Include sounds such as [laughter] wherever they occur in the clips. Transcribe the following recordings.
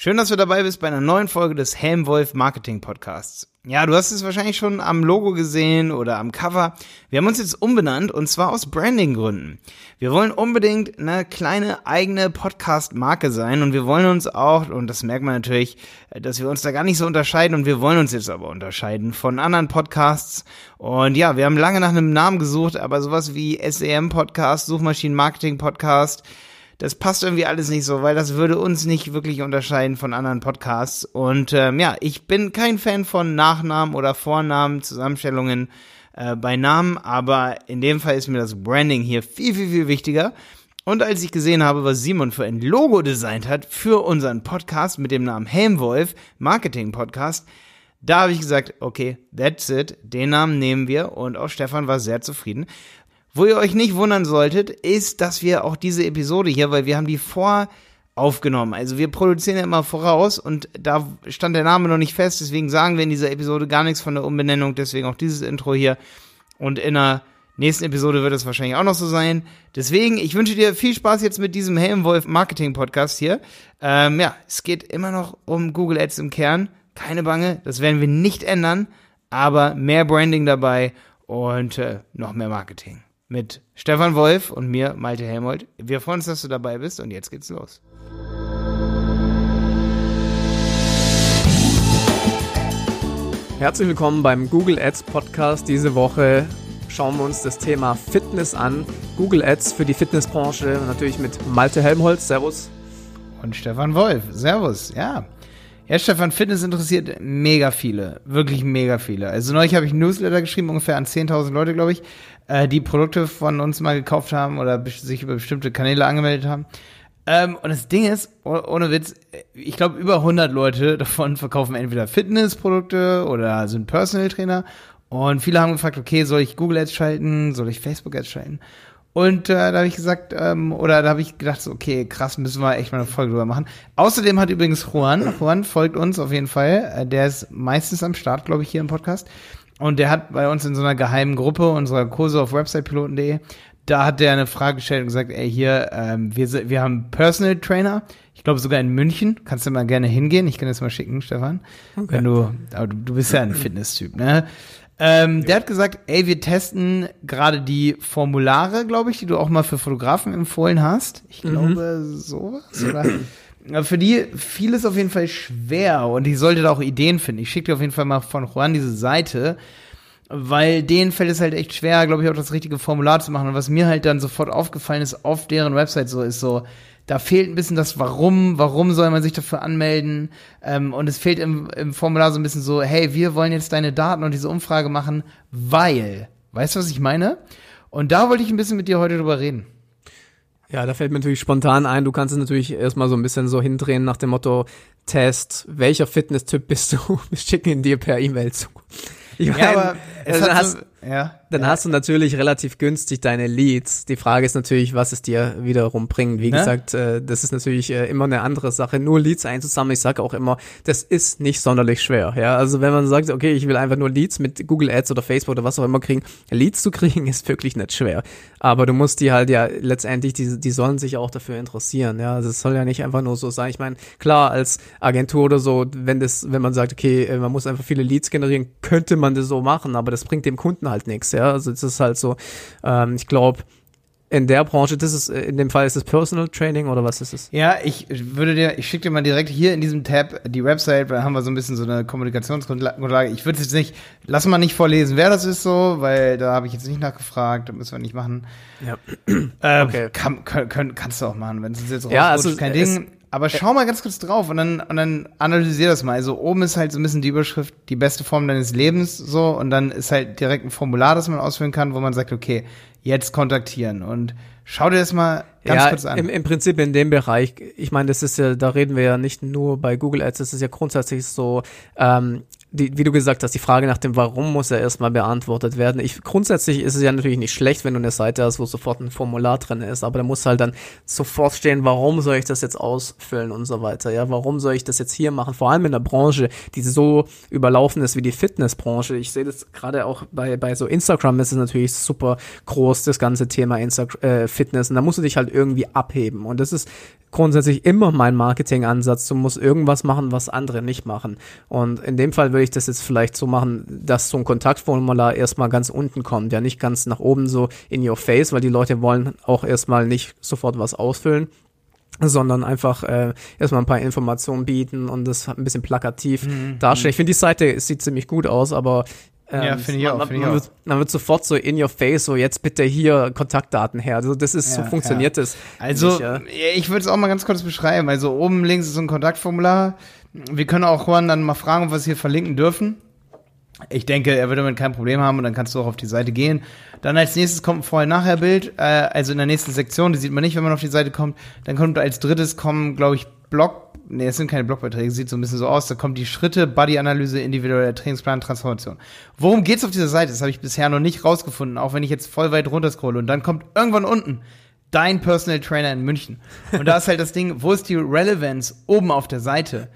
Schön, dass du dabei bist bei einer neuen Folge des Helmwolf Marketing Podcasts. Ja, du hast es wahrscheinlich schon am Logo gesehen oder am Cover. Wir haben uns jetzt umbenannt und zwar aus Branding-Gründen. Wir wollen unbedingt eine kleine eigene Podcast-Marke sein und wir wollen uns auch, und das merkt man natürlich, dass wir uns da gar nicht so unterscheiden und wir wollen uns jetzt aber unterscheiden von anderen Podcasts. Und ja, wir haben lange nach einem Namen gesucht, aber sowas wie SEM Podcast, Suchmaschinen Marketing Podcast, das passt irgendwie alles nicht so, weil das würde uns nicht wirklich unterscheiden von anderen Podcasts. Und ähm, ja, ich bin kein Fan von Nachnamen oder Vornamen, Zusammenstellungen äh, bei Namen, aber in dem Fall ist mir das Branding hier viel, viel, viel wichtiger. Und als ich gesehen habe, was Simon für ein Logo designt hat für unseren Podcast mit dem Namen Helmwolf, Marketing Podcast, da habe ich gesagt, okay, that's it, den Namen nehmen wir und auch Stefan war sehr zufrieden. Wo ihr euch nicht wundern solltet, ist, dass wir auch diese Episode hier, weil wir haben die vor aufgenommen. Also wir produzieren ja immer voraus und da stand der Name noch nicht fest, deswegen sagen wir in dieser Episode gar nichts von der Umbenennung, deswegen auch dieses Intro hier. Und in der nächsten Episode wird es wahrscheinlich auch noch so sein. Deswegen, ich wünsche dir viel Spaß jetzt mit diesem Helmwolf Marketing Podcast hier. Ähm, ja, es geht immer noch um Google Ads im Kern. Keine Bange, das werden wir nicht ändern, aber mehr Branding dabei und äh, noch mehr Marketing mit Stefan Wolf und mir, Malte Helmold. Wir freuen uns, dass du dabei bist und jetzt geht's los. Herzlich willkommen beim Google Ads Podcast. Diese Woche schauen wir uns das Thema Fitness an. Google Ads für die Fitnessbranche. Natürlich mit Malte Helmholtz. Servus. Und Stefan Wolf. Servus. Ja. Ja, Stefan, Fitness interessiert mega viele. Wirklich mega viele. Also neulich habe ich ein Newsletter geschrieben, ungefähr an 10.000 Leute, glaube ich, äh, die Produkte von uns mal gekauft haben oder sich über bestimmte Kanäle angemeldet haben. Ähm, und das Ding ist, oh, ohne Witz, ich glaube, über 100 Leute [laughs] davon verkaufen entweder Fitnessprodukte oder sind Personal Trainer. Und viele haben gefragt, okay, soll ich Google Ads schalten? Soll ich Facebook Ads schalten? Und äh, da habe ich gesagt, ähm, oder da habe ich gedacht, so, okay, krass, müssen wir echt mal eine Folge drüber machen. Außerdem hat übrigens Juan, [clears throat] Juan folgt uns auf jeden Fall, äh, der ist meistens am Start, glaube ich, hier im Podcast. Und der hat bei uns in so einer geheimen Gruppe unserer Kurse auf websitepiloten.de, da hat der eine Frage gestellt und gesagt, ey, hier, ähm, wir, wir haben Personal Trainer, ich glaube sogar in München, kannst du mal gerne hingehen, ich kann das mal schicken, Stefan, okay. wenn du, aber du, du bist ja ein Fitness-Typ, ne? Ähm, der hat gesagt, ey, wir testen gerade die Formulare, glaube ich, die du auch mal für Fotografen empfohlen hast. Ich mhm. glaube, mhm. sowas. Oder? für die fiel es auf jeden Fall schwer und ich sollte da auch Ideen finden. Ich schicke dir auf jeden Fall mal von Juan diese Seite, weil denen fällt es halt echt schwer, glaube ich, auch das richtige Formular zu machen. Und was mir halt dann sofort aufgefallen ist auf deren Website so, ist so, da fehlt ein bisschen das Warum, warum soll man sich dafür anmelden? Ähm, und es fehlt im, im Formular so ein bisschen so, hey, wir wollen jetzt deine Daten und diese Umfrage machen, weil, weißt du, was ich meine? Und da wollte ich ein bisschen mit dir heute drüber reden. Ja, da fällt mir natürlich spontan ein, du kannst es natürlich erstmal so ein bisschen so hindrehen nach dem Motto, Test, welcher Fitness-Typ bist du? [laughs] Wir schicken ihn dir per E-Mail zu. Ich mein, ja, aber es also hast, so, ja, dann hast du natürlich relativ günstig deine Leads. Die Frage ist natürlich, was es dir wiederum bringt. Wie ne? gesagt, äh, das ist natürlich äh, immer eine andere Sache. Nur Leads einzusammeln, ich sage auch immer, das ist nicht sonderlich schwer. Ja, also wenn man sagt, okay, ich will einfach nur Leads mit Google Ads oder Facebook oder was auch immer kriegen, Leads zu [laughs] kriegen ist wirklich nicht schwer. Aber du musst die halt ja letztendlich, die, die sollen sich auch dafür interessieren. Ja, also es soll ja nicht einfach nur so sein. Ich meine, klar, als Agentur oder so, wenn das, wenn man sagt, okay, äh, man muss einfach viele Leads generieren, könnte man das so machen, aber das bringt dem Kunden halt nichts. Ja, also es ist halt so, ähm, ich glaube, in der Branche, das ist, in dem Fall ist es Personal Training oder was ist es? Ja, ich würde dir, ich schicke dir mal direkt hier in diesem Tab die Website, weil haben wir so ein bisschen so eine Kommunikationsgrundlage. Ich würde jetzt nicht, lass mal nicht vorlesen, wer das ist so, weil da habe ich jetzt nicht nachgefragt, da müssen wir nicht machen. Ja. Äh, okay. Kann, kann, kannst du auch machen, wenn es jetzt rausrutscht, ja, also, kein Ding. Aber schau mal ganz kurz drauf und dann, und dann analysier das mal. Also oben ist halt so ein bisschen die Überschrift, die beste Form deines Lebens, so, und dann ist halt direkt ein Formular, das man ausfüllen kann, wo man sagt, okay, jetzt kontaktieren. Und schau dir das mal ganz ja, kurz an. Im, Im Prinzip in dem Bereich, ich meine, das ist ja, da reden wir ja nicht nur bei Google Ads, das ist ja grundsätzlich so, ähm, die, wie du gesagt hast, die Frage nach dem Warum muss ja erstmal beantwortet werden. Ich, grundsätzlich ist es ja natürlich nicht schlecht, wenn du eine Seite hast, wo sofort ein Formular drin ist, aber da muss halt dann sofort stehen, warum soll ich das jetzt ausfüllen und so weiter. Ja, warum soll ich das jetzt hier machen? Vor allem in der Branche, die so überlaufen ist wie die Fitnessbranche. Ich sehe das gerade auch bei, bei so Instagram ist es natürlich super groß, das ganze Thema Insta äh, Fitness. Und da musst du dich halt irgendwie abheben. Und das ist grundsätzlich immer mein Marketingansatz. Du musst irgendwas machen, was andere nicht machen. Und in dem Fall würde ich das jetzt vielleicht so machen, dass so ein Kontaktformular erstmal ganz unten kommt, ja nicht ganz nach oben so in your face, weil die Leute wollen auch erstmal nicht sofort was ausfüllen sondern einfach äh, erstmal ein paar Informationen bieten und das ein bisschen plakativ mhm. darstellen. Ich finde, die Seite sieht ziemlich gut aus, aber ähm, ja, finde ich auch. Man, find man, ich wird, man wird sofort so in your face, so jetzt bitte hier Kontaktdaten her. Also das ist, ja, so funktioniert ja. das. Also nicht, ja. ich würde es auch mal ganz kurz beschreiben. Also oben links ist so ein Kontaktformular. Wir können auch Juan dann mal fragen, ob wir es hier verlinken dürfen. Ich denke, er wird damit kein Problem haben und dann kannst du auch auf die Seite gehen. Dann als nächstes kommt ein Vorher-Nachher-Bild, äh, also in der nächsten Sektion, die sieht man nicht, wenn man auf die Seite kommt. Dann kommt als drittes kommen, glaube ich, Blog, nee, es sind keine Blogbeiträge, sieht so ein bisschen so aus. Da kommen die Schritte, Body-Analyse, individueller Trainingsplan, Transformation. Worum geht's auf dieser Seite? Das habe ich bisher noch nicht rausgefunden, auch wenn ich jetzt voll weit runter scrolle. Und dann kommt irgendwann unten dein Personal Trainer in München. Und da ist halt das Ding, wo ist die Relevance oben auf der Seite?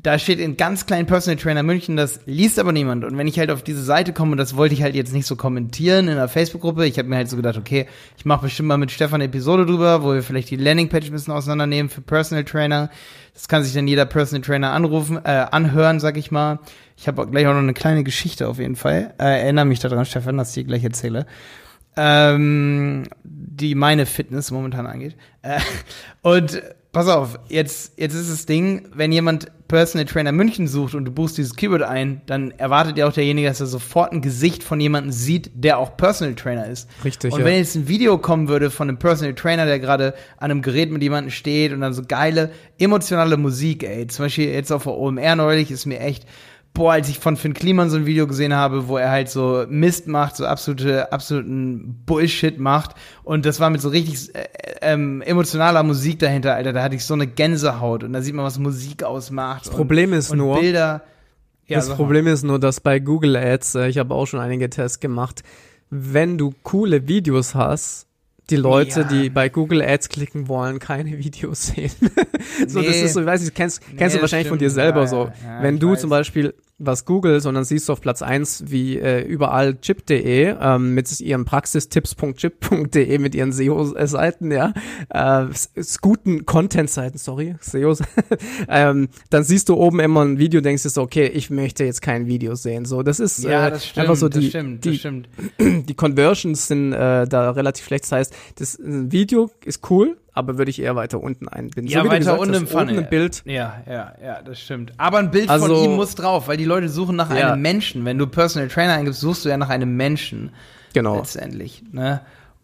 Da steht in ganz kleinen Personal Trainer München, das liest aber niemand. Und wenn ich halt auf diese Seite komme, und das wollte ich halt jetzt nicht so kommentieren in der Facebook-Gruppe, ich habe mir halt so gedacht, okay, ich mache bestimmt mal mit Stefan eine Episode drüber, wo wir vielleicht die Landingpage ein bisschen auseinandernehmen für Personal Trainer. Das kann sich dann jeder Personal Trainer anrufen, äh, anhören, sag ich mal. Ich habe gleich auch noch eine kleine Geschichte auf jeden Fall. Äh, erinnere mich daran, Stefan, dass ich dir gleich erzähle. Ähm, die meine Fitness momentan angeht. Äh, und pass auf, jetzt, jetzt ist das Ding, wenn jemand Personal Trainer München sucht und du buchst dieses Keyword ein, dann erwartet ja auch derjenige, dass er sofort ein Gesicht von jemandem sieht, der auch Personal Trainer ist. Richtig. Und wenn jetzt ein Video kommen würde von einem Personal Trainer, der gerade an einem Gerät mit jemandem steht und dann so geile, emotionale Musik, ey. Zum Beispiel jetzt auf der OMR neulich ist mir echt boah, als ich von Finn Kliman so ein Video gesehen habe, wo er halt so Mist macht, so absolute, absoluten Bullshit macht. Und das war mit so richtig äh, ähm, emotionaler Musik dahinter, Alter. Da hatte ich so eine Gänsehaut und da sieht man, was Musik ausmacht. Das Problem ist und nur. Bilder. Ja, das Problem ist nur, dass bei Google Ads, äh, ich habe auch schon einige Tests gemacht, wenn du coole Videos hast, die Leute, ja. die bei Google Ads klicken wollen, keine [laughs] Videos sehen. [laughs] so, nee. das ist so, ich weiß nicht, kennst, kennst nee, du wahrscheinlich stimmt. von dir selber ja, so. Wenn du weiß. zum Beispiel was googelst und dann siehst du auf Platz eins wie äh, überall chip.de ähm, mit ihren praxistipps.chip.de mit ihren SEO-Seiten, ja, äh, guten Content-Seiten, sorry, SEOs, [laughs] ähm, dann siehst du oben immer ein Video, denkst du so, okay, ich möchte jetzt kein Video sehen. So, das ist ja, äh, das stimmt, einfach so die, das stimmt, das die, stimmt. [clears throat] die Conversions sind äh, da relativ schlecht. Das heißt, das Video ist cool, aber würde ich eher weiter unten einbinden. Ja, so weiter gesagt, unten im Funnel. Ein Bild. Ja, ja, ja, das stimmt. Aber ein Bild also, von ihm muss drauf, weil die Leute suchen nach ja. einem Menschen. Wenn du Personal Trainer eingibst, suchst du ja nach einem Menschen. Genau. Letztendlich. Ne?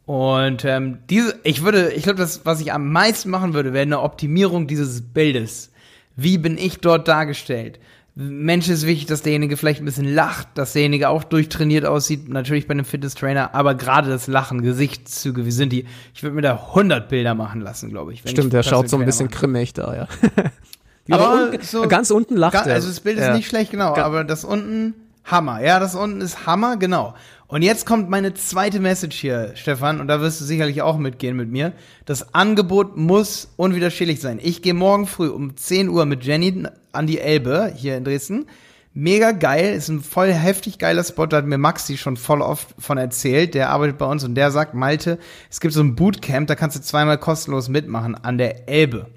Und ähm, diese, ich würde, ich glaube, das, was ich am meisten machen würde, wäre eine Optimierung dieses Bildes. Wie bin ich dort dargestellt? Mensch ist wichtig, dass derjenige vielleicht ein bisschen lacht, dass derjenige auch durchtrainiert aussieht, natürlich bei einem Fitness-Trainer, aber gerade das Lachen, Gesichtszüge, wie sind die? Ich würde mir da 100 Bilder machen lassen, glaube ich. Stimmt, ich der schaut so ein bisschen grimmig da, ja. ja [laughs] aber so, ganz unten lacht er. Also das Bild ist ja. nicht schlecht, genau, aber das unten, Hammer. Ja, das unten ist Hammer, genau. Und jetzt kommt meine zweite Message hier, Stefan, und da wirst du sicherlich auch mitgehen mit mir. Das Angebot muss unwiderstehlich sein. Ich gehe morgen früh um 10 Uhr mit Jenny an die Elbe hier in Dresden. Mega geil, ist ein voll heftig geiler Spot, da hat mir Maxi schon voll oft von erzählt, der arbeitet bei uns und der sagt, Malte, es gibt so ein Bootcamp, da kannst du zweimal kostenlos mitmachen an der Elbe.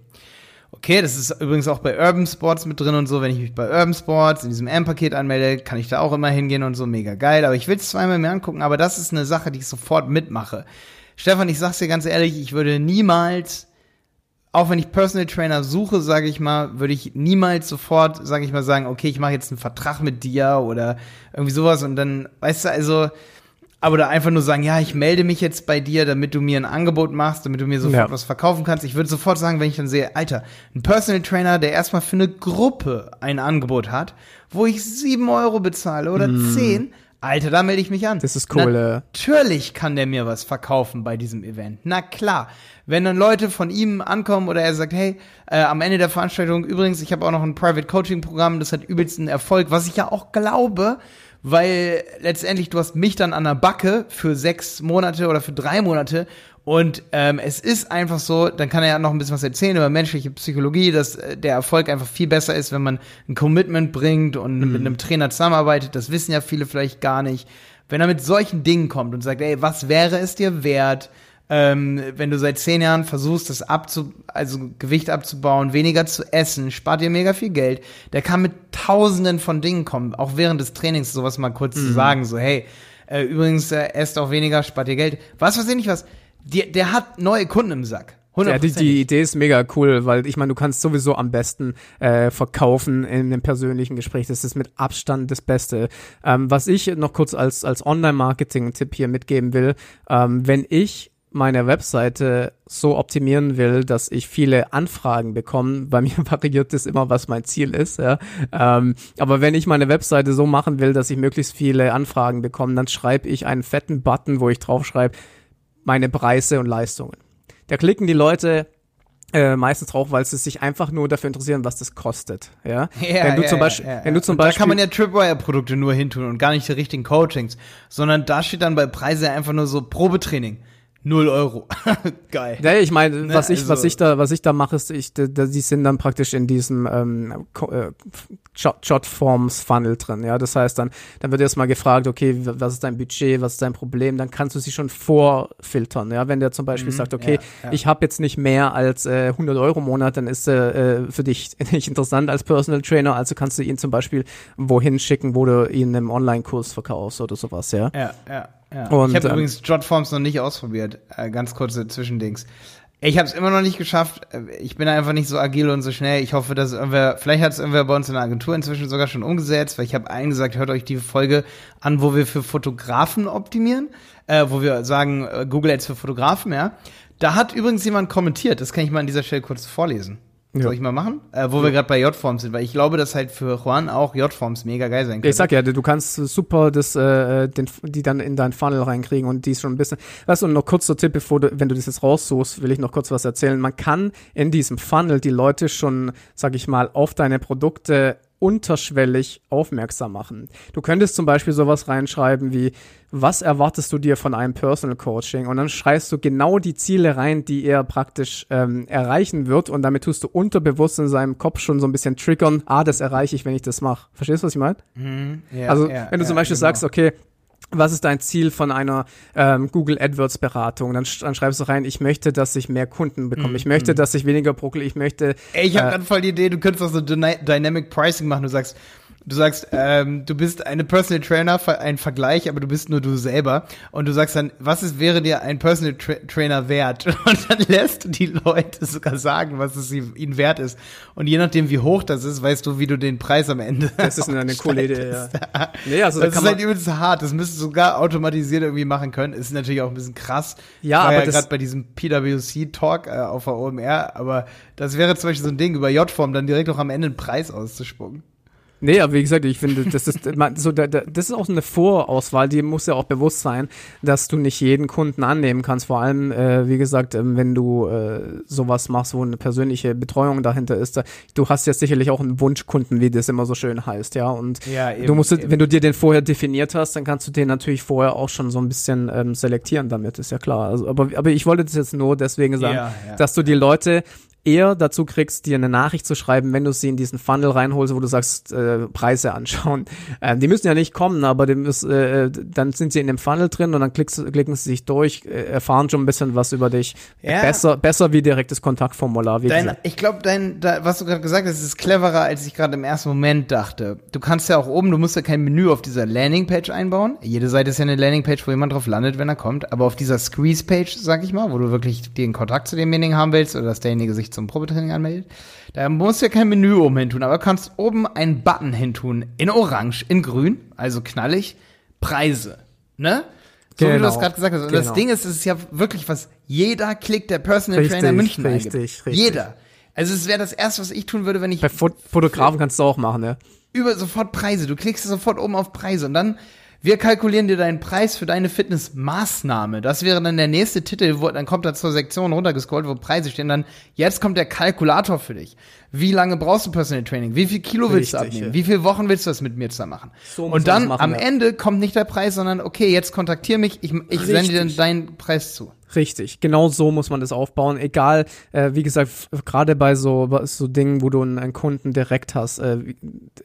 Okay, das ist übrigens auch bei Urban Sports mit drin und so. Wenn ich mich bei Urban Sports in diesem M-Paket anmelde, kann ich da auch immer hingehen und so. Mega geil. Aber ich will es zweimal mehr angucken. Aber das ist eine Sache, die ich sofort mitmache. Stefan, ich sag's dir ganz ehrlich, ich würde niemals auch wenn ich Personal Trainer suche, sage ich mal, würde ich niemals sofort, sage ich mal, sagen, okay, ich mache jetzt einen Vertrag mit dir oder irgendwie sowas und dann, weißt du, also, aber da einfach nur sagen, ja, ich melde mich jetzt bei dir, damit du mir ein Angebot machst, damit du mir sofort ja. was verkaufen kannst. Ich würde sofort sagen, wenn ich dann sehe, Alter, ein Personal Trainer, der erstmal für eine Gruppe ein Angebot hat, wo ich sieben Euro bezahle oder mm. zehn, Alter, da melde ich mich an. Das ist cool. Natürlich kann der mir was verkaufen bei diesem Event. Na klar. Wenn dann Leute von ihm ankommen oder er sagt, hey, äh, am Ende der Veranstaltung, übrigens, ich habe auch noch ein Private Coaching Programm, das hat übelsten Erfolg, was ich ja auch glaube, weil letztendlich du hast mich dann an der Backe für sechs Monate oder für drei Monate und ähm, es ist einfach so, dann kann er ja noch ein bisschen was erzählen über menschliche Psychologie, dass äh, der Erfolg einfach viel besser ist, wenn man ein Commitment bringt und mhm. mit einem Trainer zusammenarbeitet. Das wissen ja viele vielleicht gar nicht. Wenn er mit solchen Dingen kommt und sagt, ey, was wäre es dir wert, ähm, wenn du seit zehn Jahren versuchst, das abzu, also Gewicht abzubauen, weniger zu essen, spart dir mega viel Geld. Der kann mit tausenden von Dingen kommen, auch während des Trainings sowas mal kurz mhm. zu sagen, so hey, äh, übrigens äh, esst auch weniger, spart dir Geld. Was weiß ich nicht was. Die, der hat neue Kunden im Sack. Ja, die, die Idee ist mega cool, weil ich meine, du kannst sowieso am besten äh, verkaufen in einem persönlichen Gespräch. Das ist mit Abstand das Beste. Ähm, was ich noch kurz als, als Online-Marketing-Tipp hier mitgeben will, ähm, wenn ich meine Webseite so optimieren will, dass ich viele Anfragen bekomme, bei mir [laughs] variiert das immer, was mein Ziel ist. Ja. Ähm, aber wenn ich meine Webseite so machen will, dass ich möglichst viele Anfragen bekomme, dann schreibe ich einen fetten Button, wo ich drauf schreibe, meine Preise und Leistungen. Da klicken die Leute äh, meistens drauf, weil sie sich einfach nur dafür interessieren, was das kostet. Ja, [laughs] ja wenn du ja, zum Beispiel, ja, wenn du zum Beispiel, da kann man ja Tripwire-Produkte nur hintun und gar nicht die richtigen Coachings, sondern da steht dann bei Preise einfach nur so Probetraining. Null Euro. [laughs] Geil. Ja, ich meine, ne, was ich, also. was ich da, was ich da mache, ist, ich, da, die sind dann praktisch in diesem ähm, äh, Jotforms Funnel drin. Ja, das heißt dann, dann wird erstmal gefragt, okay, was ist dein Budget, was ist dein Problem? Dann kannst du sie schon vorfiltern. Ja, wenn der zum Beispiel mhm, sagt, okay, ja, ja. ich habe jetzt nicht mehr als äh, 100 Euro im Monat, dann ist äh, äh für dich [laughs] nicht interessant als Personal Trainer. Also kannst du ihn zum Beispiel wohin schicken, wo du ihn im Online-Kurs verkaufst oder sowas. Ja. Ja, ja. Ja. Und, ich habe ähm, übrigens Jotforms noch nicht ausprobiert. Äh, ganz kurze Zwischendings. Ich habe es immer noch nicht geschafft. Äh, ich bin einfach nicht so agil und so schnell. Ich hoffe, dass irgendwer, vielleicht hat es irgendwer bei uns in der Agentur inzwischen sogar schon umgesetzt, weil ich habe allen gesagt, hört euch die Folge an, wo wir für Fotografen optimieren, äh, wo wir sagen, äh, Google Ads für Fotografen, ja. Da hat übrigens jemand kommentiert, das kann ich mal an dieser Stelle kurz vorlesen. Ja. Soll ich mal machen? Äh, wo ja. wir gerade bei J-Forms sind, weil ich glaube, dass halt für Juan auch J-Forms mega geil sein können. Ich sag ja, du kannst super das, äh, den, die dann in dein Funnel reinkriegen und die ist schon ein bisschen. Weißt du, und noch kurzer Tipp, bevor du, wenn du das jetzt raussuchst, will ich noch kurz was erzählen. Man kann in diesem Funnel die Leute schon, sag ich mal, auf deine Produkte unterschwellig aufmerksam machen. Du könntest zum Beispiel sowas reinschreiben wie, was erwartest du dir von einem Personal Coaching? Und dann schreibst du genau die Ziele rein, die er praktisch ähm, erreichen wird und damit tust du unterbewusst in seinem Kopf schon so ein bisschen triggern, ah, das erreiche ich, wenn ich das mache. Verstehst du, was ich meine? Mhm, ja, also, ja, wenn du ja, zum Beispiel genau. sagst, okay, was ist dein Ziel von einer ähm, Google AdWords Beratung? Dann, dann schreibst du rein, ich möchte, dass ich mehr Kunden bekomme. Mm, ich möchte, mm. dass ich weniger bruckel. Ich möchte. Ey, ich habe äh, gerade voll die Idee, du könntest auch so Dynamic Pricing machen. Du sagst, du sagst, ähm, du bist eine Personal Trainer, ein Vergleich, aber du bist nur du selber. Und du sagst dann, was ist, wäre dir ein Personal Tra Trainer wert? [laughs] Und dann lässt du die Leute sogar sagen, was es ihnen wert ist. Und je nachdem, wie hoch das ist, weißt du, wie du den Preis am Ende. Das ist eine [laughs] coole Idee, ja. nee, also das da ist halt übelst hart. Das müsstest du sogar automatisiert irgendwie machen können. Ist natürlich auch ein bisschen krass. Ja, aber ja gerade bei diesem PwC-Talk äh, auf der OMR. Aber das wäre zum Beispiel so ein Ding, über J-Form dann direkt auch am Ende einen Preis auszuspucken. Nee, aber wie gesagt, ich finde, das ist so, das ist auch eine Vorauswahl, die muss ja auch bewusst sein, dass du nicht jeden Kunden annehmen kannst. Vor allem, äh, wie gesagt, ähm, wenn du äh, sowas machst, wo eine persönliche Betreuung dahinter ist, du hast ja sicherlich auch einen Wunschkunden, wie das immer so schön heißt, ja. Und ja, eben, du musst, eben. wenn du dir den vorher definiert hast, dann kannst du den natürlich vorher auch schon so ein bisschen ähm, selektieren damit, ist ja klar. Also, aber, aber ich wollte das jetzt nur deswegen sagen, ja, ja. dass du die Leute eher dazu kriegst, dir eine Nachricht zu schreiben, wenn du sie in diesen Funnel reinholst, wo du sagst, äh, Preise anschauen. [laughs] Ähm, die müssen ja nicht kommen, aber die müssen, äh, dann sind sie in dem Funnel drin und dann klickst, klicken sie sich durch, äh, erfahren schon ein bisschen was über dich. Ja. Besser, besser wie direktes Kontaktformular. Wie dein, ich glaube, dein, da, was du gerade gesagt hast, ist cleverer, als ich gerade im ersten Moment dachte. Du kannst ja auch oben, du musst ja kein Menü auf dieser Landingpage einbauen. Jede Seite ist ja eine Landingpage, wo jemand drauf landet, wenn er kommt. Aber auf dieser Squeeze-Page, sag ich mal, wo du wirklich den Kontakt zu demjenigen haben willst oder dass derjenige sich zum Probetraining anmeldet. Da musst du ja kein Menü oben hin tun, aber kannst oben einen Button hin tun. In orange, in grün, also knallig. Preise. Ne? So genau. wie du das gerade gesagt hast. Und genau. das Ding ist, es ist ja wirklich was jeder Klick der Personal richtig, Trainer München richtig, eingibt. Richtig. Jeder. Also es wäre das erste, was ich tun würde, wenn ich. Bei Fotografen kannst du auch machen, ne? Über sofort Preise. Du klickst sofort oben auf Preise und dann wir kalkulieren dir deinen Preis für deine Fitnessmaßnahme. Das wäre dann der nächste Titel, wo, dann kommt da zur Sektion runtergescrollt, wo Preise stehen. Dann, jetzt kommt der Kalkulator für dich. Wie lange brauchst du Personal Training? Wie viel Kilo willst Richtig, du abnehmen? Ja. Wie viele Wochen willst du das mit mir zusammen machen? So und dann machen, am ja. Ende kommt nicht der Preis, sondern okay, jetzt kontaktier mich, ich, ich sende dir deinen Preis zu. Richtig, genau so muss man das aufbauen. Egal, äh, wie gesagt, gerade bei so, so Dingen, wo du einen, Kunden direkt hast. Äh,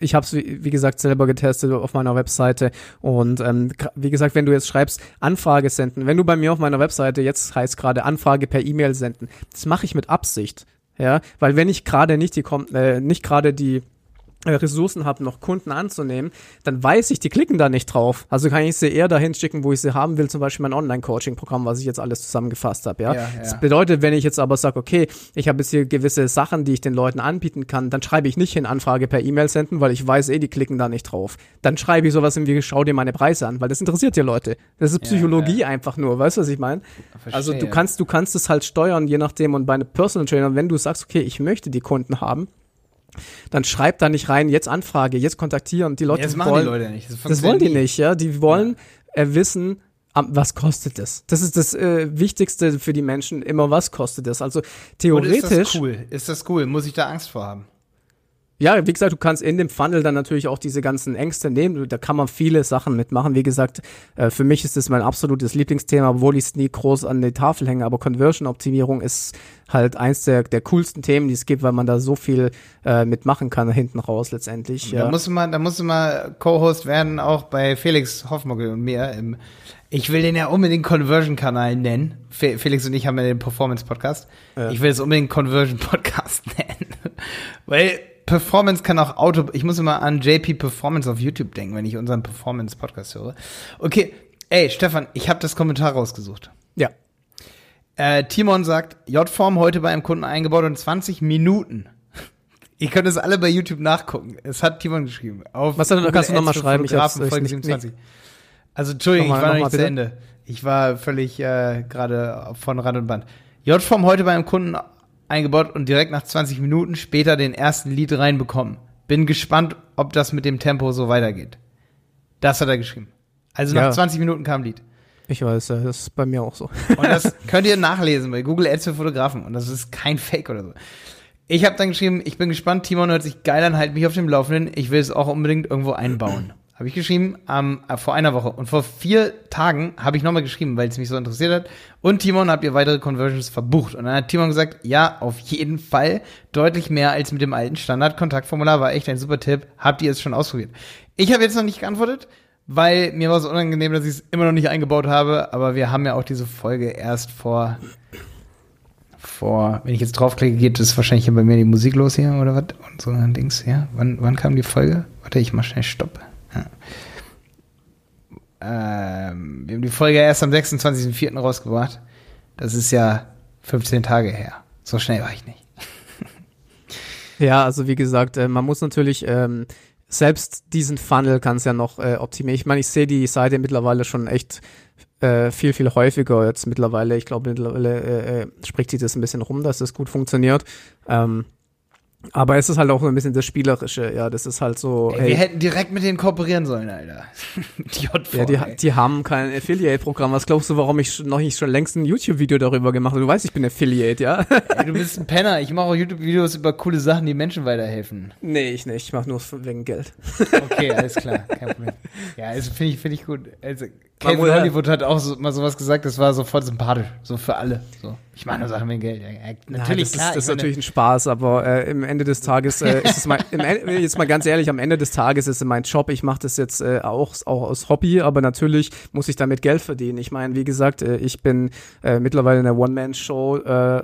ich habe es, wie, wie, gesagt, selber getestet auf meiner Webseite. Und ähm, wie gesagt, wenn du jetzt schreibst, Anfrage senden, wenn du bei mir auf meiner Webseite, jetzt heißt gerade Anfrage per E-Mail senden, das mache ich mit Absicht. Ja, weil wenn ich gerade nicht die, äh, nicht gerade die Ressourcen habe, noch Kunden anzunehmen, dann weiß ich, die klicken da nicht drauf. Also kann ich sie eher dahin schicken, wo ich sie haben will, zum Beispiel mein Online-Coaching-Programm, was ich jetzt alles zusammengefasst habe. Ja? Ja, ja. Das bedeutet, wenn ich jetzt aber sage, okay, ich habe jetzt hier gewisse Sachen, die ich den Leuten anbieten kann, dann schreibe ich nicht hin Anfrage per E-Mail senden, weil ich weiß eh, die klicken da nicht drauf. Dann schreibe ich sowas wie, schau dir meine Preise an, weil das interessiert ja Leute. Das ist Psychologie ja, einfach nur, weißt du, was ich meine? Also du kannst, du kannst es halt steuern, je nachdem, und bei einem Personal Trainer, wenn du sagst, okay, ich möchte die Kunden haben, dann schreibt da nicht rein, jetzt Anfrage, jetzt kontaktieren. Die Leute ja, das machen wollen, die Leute nicht. Das, das wollen die nicht, ja. Die wollen ja. äh, wissen, was kostet das? Das ist das äh, Wichtigste für die Menschen, immer was kostet das. Also theoretisch. Und ist das cool? Ist das cool? Muss ich da Angst vor haben? Ja, wie gesagt, du kannst in dem Funnel dann natürlich auch diese ganzen Ängste nehmen. Da kann man viele Sachen mitmachen. Wie gesagt, äh, für mich ist das mein absolutes Lieblingsthema, obwohl ich es nie groß an die Tafel hänge. Aber Conversion-Optimierung ist halt eins der, der coolsten Themen, die es gibt, weil man da so viel äh, mitmachen kann hinten raus letztendlich. Da musst du mal, da musst du mal Co-Host werden, auch bei Felix Hoffmogel und mir. Im, ich will den ja unbedingt Conversion-Kanal nennen. Fe Felix und ich haben ja den Performance-Podcast. Ja. Ich will es unbedingt Conversion-Podcast [laughs] nennen. weil Performance kann auch Auto. Ich muss immer an JP Performance auf YouTube denken, wenn ich unseren Performance-Podcast höre. Okay, ey, Stefan, ich habe das Kommentar rausgesucht. Ja. Äh, Timon sagt, J-Form heute bei einem Kunden eingebaut und 20 Minuten. Ihr könnt es alle bei YouTube nachgucken. Es hat Timon geschrieben. Auf Was du, kannst du nochmal schreiben? Ich hab's, Folge 27. Nicht. Also, Entschuldigung, mal, ich war noch nicht zu Ende. Ich war völlig äh, gerade von Rand und Band. J-Form heute bei einem Kunden eingebaut und direkt nach 20 Minuten später den ersten Lied reinbekommen. Bin gespannt, ob das mit dem Tempo so weitergeht. Das hat er geschrieben. Also nach ja. 20 Minuten kam Lied. Ich weiß, das ist bei mir auch so. Und das [laughs] könnt ihr nachlesen bei Google Ads für Fotografen. Und das ist kein Fake oder so. Ich habe dann geschrieben, ich bin gespannt, Timon hört sich geil an, halt mich auf dem Laufenden. Ich will es auch unbedingt irgendwo einbauen. Habe ich geschrieben ähm, vor einer Woche. Und vor vier Tagen habe ich nochmal geschrieben, weil es mich so interessiert hat. Und Timon, habt ihr weitere Conversions verbucht? Und dann hat Timon gesagt, ja, auf jeden Fall. Deutlich mehr als mit dem alten Standard-Kontaktformular. War echt ein super Tipp. Habt ihr es schon ausprobiert? Ich habe jetzt noch nicht geantwortet, weil mir war es unangenehm, dass ich es immer noch nicht eingebaut habe. Aber wir haben ja auch diese Folge erst vor vor, wenn ich jetzt draufklicke, geht es wahrscheinlich bei mir die Musik los hier oder was? Und so ein Dings, ja. Wann, wann kam die Folge? Warte, ich mach schnell Stopp. Ähm, wir haben die Folge erst am 26.04. rausgebracht. Das ist ja 15 Tage her. So schnell war ich nicht. [laughs] ja, also wie gesagt, äh, man muss natürlich ähm, selbst diesen Funnel kann es ja noch äh, optimieren. Ich meine, ich sehe die Seite mittlerweile schon echt äh, viel, viel häufiger jetzt mittlerweile. Ich glaube, mittlerweile äh, äh, spricht sich das ein bisschen rum, dass das gut funktioniert. Ähm, aber es ist halt auch so ein bisschen das Spielerische, ja, das ist halt so. Ey, hey, wir hätten direkt mit denen kooperieren sollen, Alter. [laughs] die JV, ja, die, die haben kein Affiliate-Programm. Was glaubst du, warum ich noch nicht schon längst ein YouTube-Video darüber gemacht habe? Du weißt, ich bin Affiliate, ja? [laughs] Ey, du bist ein Penner. Ich mache auch YouTube-Videos über coole Sachen, die Menschen weiterhelfen. Nee, ich nicht. Ich mache nur wegen Geld. okay, alles klar. Kein [laughs] Problem. Ja, also finde ich, finde ich gut. Also, Kevin Hollywood hat auch so, mal sowas gesagt, das war sofort sympathisch. So für alle. So. Ich meine, Sachen mit Geld. Natürlich, ja, das, klar, ist, das ist natürlich ein Spaß, aber äh, im Ende des Tages äh, ist es mein, [laughs] Ende, jetzt mal ganz ehrlich, am Ende des Tages ist es mein Job. Ich mache das jetzt äh, auch, auch aus Hobby, aber natürlich muss ich damit Geld verdienen. Ich meine, wie gesagt, äh, ich bin äh, mittlerweile in einer One-Man-Show, äh,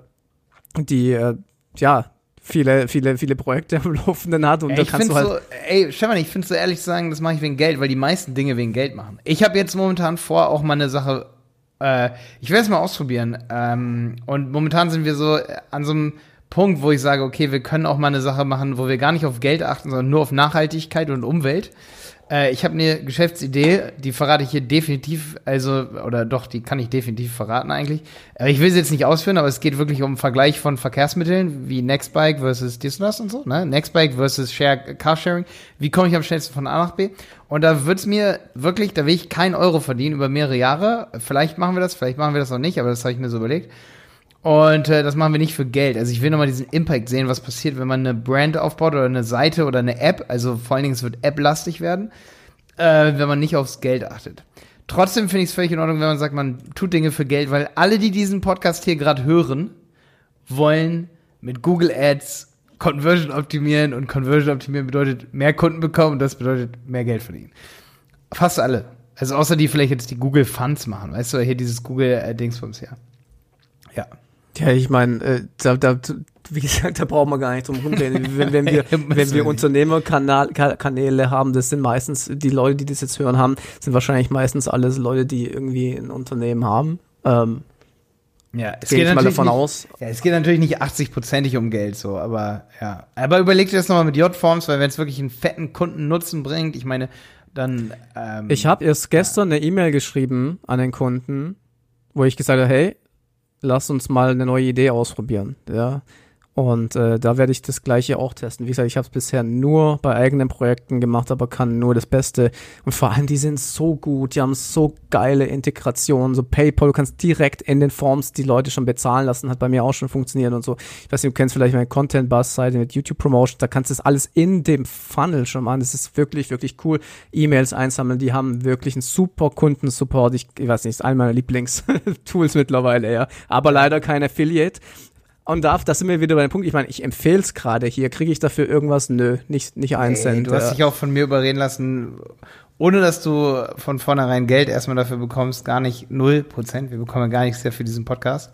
die äh, ja viele, viele, viele Projekte [laughs] am Laufenden hat und ey, da kannst du halt. So, ey, Stefan, ich finde so ehrlich zu sagen, das mache ich wegen Geld, weil die meisten Dinge wegen Geld machen. Ich habe jetzt momentan vor, auch mal eine Sache, äh, ich werde es mal ausprobieren. Ähm, und momentan sind wir so an so einem Punkt, wo ich sage, okay, wir können auch mal eine Sache machen, wo wir gar nicht auf Geld achten, sondern nur auf Nachhaltigkeit und Umwelt. Äh, ich habe eine Geschäftsidee, die verrate ich hier definitiv, also, oder doch, die kann ich definitiv verraten eigentlich. Äh, ich will sie jetzt nicht ausführen, aber es geht wirklich um Vergleich von Verkehrsmitteln, wie Nextbike versus dies und so, ne? Nextbike versus Share, Carsharing. Wie komme ich am schnellsten von A nach B? Und da wird's mir wirklich, da will ich keinen Euro verdienen über mehrere Jahre. Vielleicht machen wir das, vielleicht machen wir das auch nicht, aber das habe ich mir so überlegt. Und äh, das machen wir nicht für Geld. Also ich will nochmal diesen Impact sehen, was passiert, wenn man eine Brand aufbaut oder eine Seite oder eine App. Also vor allen Dingen, es wird App-lastig werden, äh, wenn man nicht aufs Geld achtet. Trotzdem finde ich es völlig in Ordnung, wenn man sagt, man tut Dinge für Geld, weil alle, die diesen Podcast hier gerade hören, wollen mit Google Ads Conversion optimieren und Conversion optimieren bedeutet mehr Kunden bekommen und das bedeutet mehr Geld verdienen. Fast alle. Also außer die vielleicht jetzt die Google Funds machen, weißt du, hier dieses Google äh, Dingsbums hier. Ja. Ja, ich meine, äh, da, da, wie gesagt, da brauchen wir gar nicht drum rumreden. [laughs] Wenn, wenn wir, wenn wir Unternehmerkanäle haben, das sind meistens, die Leute, die das jetzt hören haben, sind wahrscheinlich meistens alles Leute, die irgendwie ein Unternehmen haben. Ähm, ja, es geht mal davon nicht, aus. Ja, es geht natürlich nicht 80-prozentig um Geld so, aber ja. Aber überleg dir das nochmal mit J-Forms, weil wenn es wirklich einen fetten Kundennutzen bringt, ich meine, dann. Ähm, ich habe erst gestern ja. eine E-Mail geschrieben an den Kunden, wo ich gesagt habe, hey, lass uns mal eine neue Idee ausprobieren. Ja, und äh, da werde ich das gleiche auch testen. Wie gesagt, ich habe es bisher nur bei eigenen Projekten gemacht, aber kann nur das Beste. Und vor allem, die sind so gut, die haben so geile Integrationen, so PayPal, du kannst direkt in den Forms die Leute schon bezahlen lassen, hat bei mir auch schon funktioniert und so. Ich weiß nicht, du kennst vielleicht meine Content Bus Seite mit YouTube Promotion, da kannst du das alles in dem Funnel schon machen. Das ist wirklich, wirklich cool. E-Mails einsammeln, die haben wirklich einen super Kundensupport. Ich, ich weiß nicht, ist einer meiner Lieblingstools [laughs] mittlerweile, ja. Aber leider kein Affiliate. Und darf, das sind wir wieder bei dem Punkt, ich meine, ich empfehle es gerade hier. Kriege ich dafür irgendwas? Nö, nicht, nicht ein Cent. Du hast dich auch von mir überreden lassen, ohne dass du von vornherein Geld erstmal dafür bekommst, gar nicht null Prozent. Wir bekommen gar nichts dafür diesen Podcast.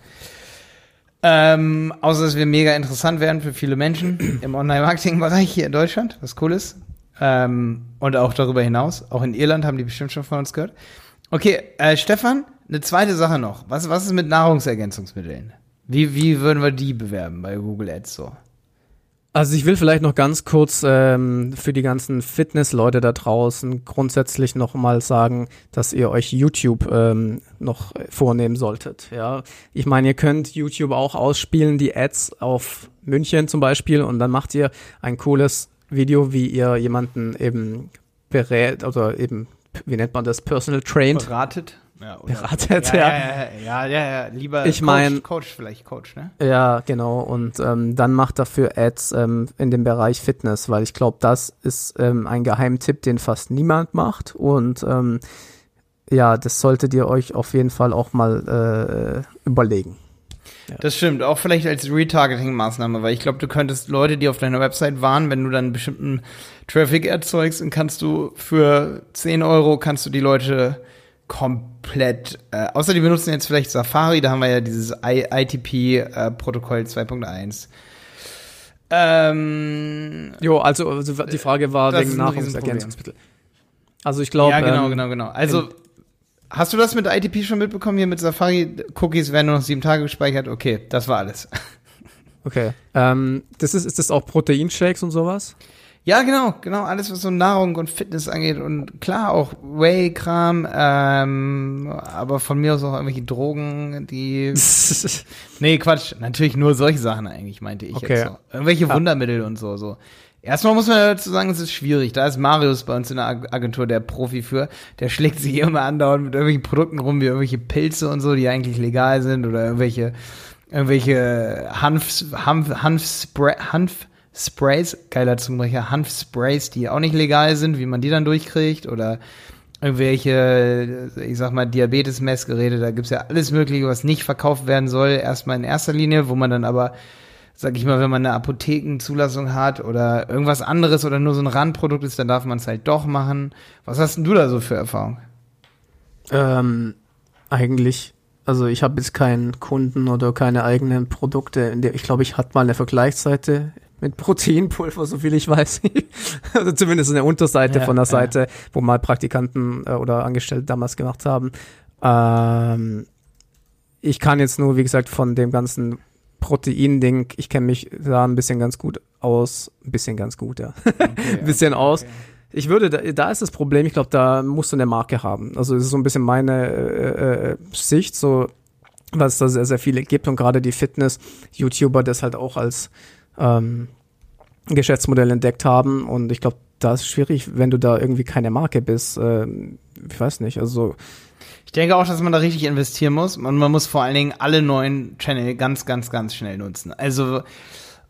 Ähm, außer dass wir mega interessant werden für viele Menschen im Online-Marketing-Bereich hier in Deutschland, was cool ist. Ähm, und auch darüber hinaus. Auch in Irland haben die bestimmt schon von uns gehört. Okay, äh, Stefan, eine zweite Sache noch. Was, was ist mit Nahrungsergänzungsmitteln? Wie, wie würden wir die bewerben bei Google Ads so? Also ich will vielleicht noch ganz kurz ähm, für die ganzen Fitness-Leute da draußen grundsätzlich noch mal sagen, dass ihr euch YouTube ähm, noch vornehmen solltet. Ja, ich meine, ihr könnt YouTube auch ausspielen, die Ads auf München zum Beispiel, und dann macht ihr ein cooles Video, wie ihr jemanden eben berät oder eben, wie nennt man das, personal trained. Beratet ja, beratet. Ja, ja, ja, ja, ja, lieber ich mein, Coach, vielleicht Coach, ne? Ja, genau. Und ähm, dann macht dafür Ads ähm, in dem Bereich Fitness, weil ich glaube, das ist ähm, ein Geheimtipp, den fast niemand macht. Und ähm, ja, das solltet ihr euch auf jeden Fall auch mal äh, überlegen. Ja. Das stimmt, auch vielleicht als Retargeting-Maßnahme, weil ich glaube, du könntest Leute, die auf deiner Website waren, wenn du dann einen bestimmten Traffic erzeugst, dann kannst du für 10 Euro kannst du die Leute komplett, äh, außer die benutzen jetzt vielleicht Safari, da haben wir ja dieses ITP-Protokoll äh, 2.1. Ähm, jo, also, also die Frage war wegen Nahrungsergänzungsmittel. Also ich glaube. Ja, genau, ähm, genau, genau. Also hast du das mit ITP schon mitbekommen hier mit Safari? Cookies werden nur noch sieben Tage gespeichert. Okay, das war alles. [laughs] Okay. Ähm, das ist, ist das auch Proteinshakes und sowas? Ja, genau, genau, alles, was so Nahrung und Fitness angeht und klar auch Whey-Kram, ähm, aber von mir aus auch irgendwelche Drogen, die. [laughs] nee, Quatsch, natürlich nur solche Sachen eigentlich, meinte ich okay. jetzt so. Irgendwelche ja. Wundermittel und so, so. Erstmal muss man dazu sagen, es ist schwierig. Da ist Marius bei uns in der Agentur der Profi für. Der schlägt sich immer andauernd mit irgendwelchen Produkten rum, wie irgendwelche Pilze und so, die eigentlich legal sind oder irgendwelche, irgendwelche Hanf, Hanf, Hanf, Hanf, Sprays, geiler Zungenbrecher, Hanfsprays, die auch nicht legal sind, wie man die dann durchkriegt oder irgendwelche, ich sag mal, Diabetes-Messgeräte, da gibt's ja alles Mögliche, was nicht verkauft werden soll, erstmal in erster Linie, wo man dann aber, sag ich mal, wenn man eine Apothekenzulassung hat oder irgendwas anderes oder nur so ein Randprodukt ist, dann darf man es halt doch machen. Was hast denn du da so für Erfahrung? Ähm, eigentlich, also ich habe jetzt keinen Kunden oder keine eigenen Produkte. In der, ich glaube, ich hatte mal eine Vergleichsseite mit Proteinpulver, so viel ich weiß. [laughs] also zumindest in der Unterseite ja, von der Seite, ja. wo mal Praktikanten äh, oder Angestellte damals gemacht haben. Ähm, ich kann jetzt nur, wie gesagt, von dem ganzen Protein-Ding, ich kenne mich da ein bisschen ganz gut aus. Ein bisschen ganz gut, ja. Okay, [laughs] ein bisschen okay, aus. Okay. Ich würde, da, da ist das Problem, ich glaube, da musst du eine Marke haben. Also es ist so ein bisschen meine äh, äh, Sicht, so was es da sehr, sehr viele gibt und gerade die Fitness-YouTuber das halt auch als ähm, Geschäftsmodell entdeckt haben. Und ich glaube, da ist schwierig, wenn du da irgendwie keine Marke bist. Äh, ich weiß nicht, also. Ich denke auch, dass man da richtig investieren muss. Und man muss vor allen Dingen alle neuen Channel ganz, ganz, ganz schnell nutzen. Also,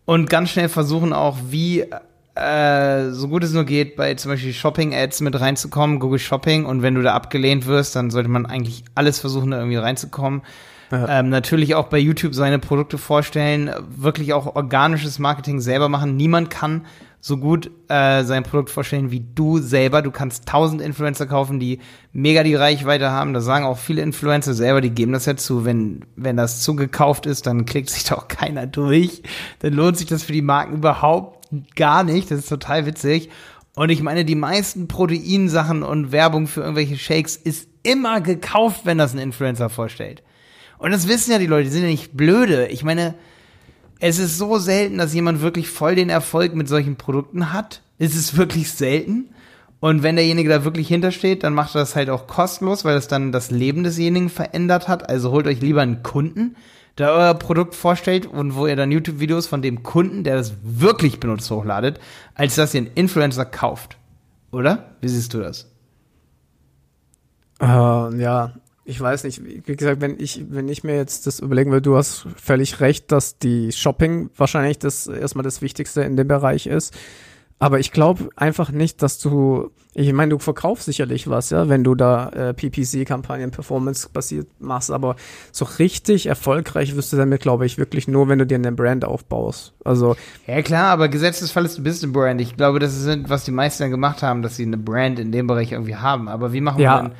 und ganz schnell versuchen auch, wie äh, so gut es nur geht, bei zum Beispiel Shopping-Ads mit reinzukommen, Google Shopping. Und wenn du da abgelehnt wirst, dann sollte man eigentlich alles versuchen, da irgendwie reinzukommen. Ähm, natürlich auch bei YouTube seine Produkte vorstellen, wirklich auch organisches Marketing selber machen. Niemand kann so gut äh, sein Produkt vorstellen wie du selber. Du kannst tausend Influencer kaufen, die mega die Reichweite haben. Da sagen auch viele Influencer selber, die geben das ja zu. Wenn, wenn das zugekauft ist, dann klickt sich [laughs] doch keiner durch. Dann lohnt sich das für die Marken überhaupt gar nicht. Das ist total witzig. Und ich meine, die meisten Proteinsachen und Werbung für irgendwelche Shakes ist immer gekauft, wenn das ein Influencer vorstellt. Und das wissen ja die Leute, die sind ja nicht blöde. Ich meine, es ist so selten, dass jemand wirklich voll den Erfolg mit solchen Produkten hat. Es ist wirklich selten. Und wenn derjenige da wirklich hintersteht, dann macht er das halt auch kostenlos, weil das dann das Leben desjenigen verändert hat. Also holt euch lieber einen Kunden, der euer Produkt vorstellt und wo ihr dann YouTube-Videos von dem Kunden, der das wirklich benutzt, hochladet, als dass ihr einen Influencer kauft. Oder? Wie siehst du das? Äh, ja, ich weiß nicht, wie gesagt, wenn ich, wenn ich mir jetzt das überlegen will, du hast völlig recht, dass die Shopping wahrscheinlich das erstmal das Wichtigste in dem Bereich ist. Aber ich glaube einfach nicht, dass du, ich meine, du verkaufst sicherlich was, ja, wenn du da äh, PPC-Kampagnen Performance-basiert machst, aber so richtig erfolgreich wirst du damit, glaube ich, wirklich nur, wenn du dir eine Brand aufbaust. Also. Ja, klar, aber Gesetzesfall ist, du bist eine Brand. Ich glaube, das ist, was die meisten dann gemacht haben, dass sie eine Brand in dem Bereich irgendwie haben. Aber wie machen ja. wir denn